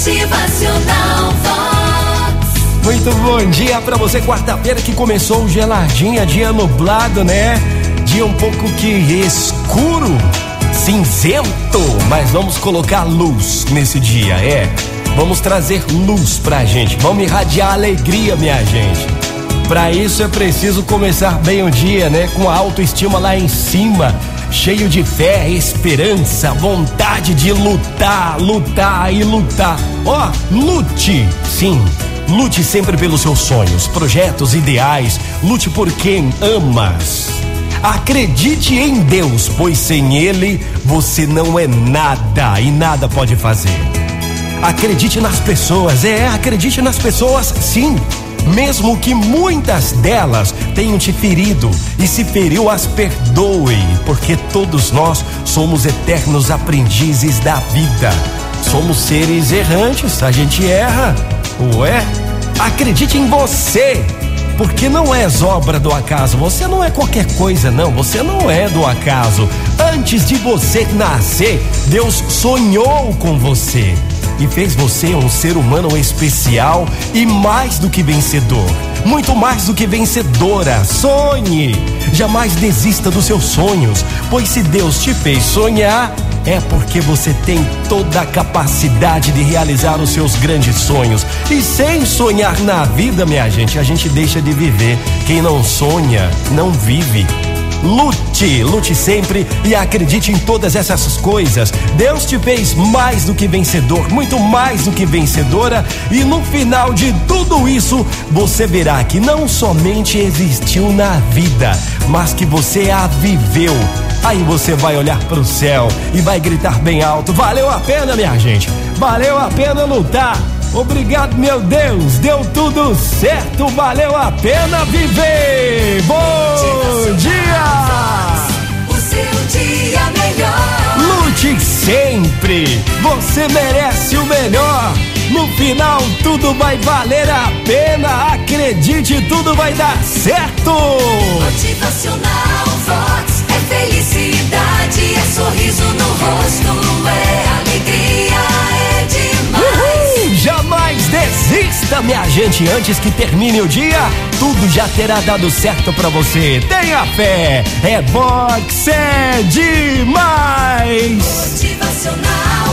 Motivacional Vox. Muito bom dia pra você, quarta-feira que começou geladinha, dia nublado, né? Dia um pouco que escuro, cinzento, mas vamos colocar luz nesse dia, é. Vamos trazer luz pra gente, vamos irradiar alegria, minha gente. Pra isso é preciso começar bem o dia, né? Com a autoestima lá em cima, cheio de fé, esperança, vontade de lutar, lutar e lutar. Ó, lute, sim. Lute sempre pelos seus sonhos, projetos, ideais. Lute por quem amas. Acredite em Deus, pois sem Ele você não é nada e nada pode fazer. Acredite nas pessoas, é, acredite nas pessoas, sim. Mesmo que muitas delas tenham te ferido e se feriu, as perdoe, porque todos nós somos eternos aprendizes da vida. Somos seres errantes, a gente erra. Ué, acredite em você, porque não és obra do acaso. Você não é qualquer coisa, não. Você não é do acaso. Antes de você nascer, Deus sonhou com você e fez você um ser humano especial e mais do que vencedor. Muito mais do que vencedora. Sonhe! Jamais desista dos seus sonhos, pois se Deus te fez sonhar, é porque você tem toda a capacidade de realizar os seus grandes sonhos. E sem sonhar na vida, minha gente, a gente deixa de viver. Quem não sonha, não vive. Lute, lute sempre e acredite em todas essas coisas. Deus te fez mais do que vencedor, muito mais do que vencedora, e no final de tudo isso, você verá que não somente existiu na vida, mas que você a viveu. Aí você vai olhar para o céu e vai gritar bem alto: valeu a pena, minha gente, valeu a pena lutar. Obrigado, meu Deus, deu tudo certo, valeu a pena viver. Bom dia! O seu dia melhor. Lute sempre, você merece o melhor. No final, tudo vai valer a pena. Acredite, tudo vai dar certo. Motivacional Vox desista, minha gente, antes que termine o dia, tudo já terá dado certo pra você. Tenha fé, é box, é demais. Motivacional.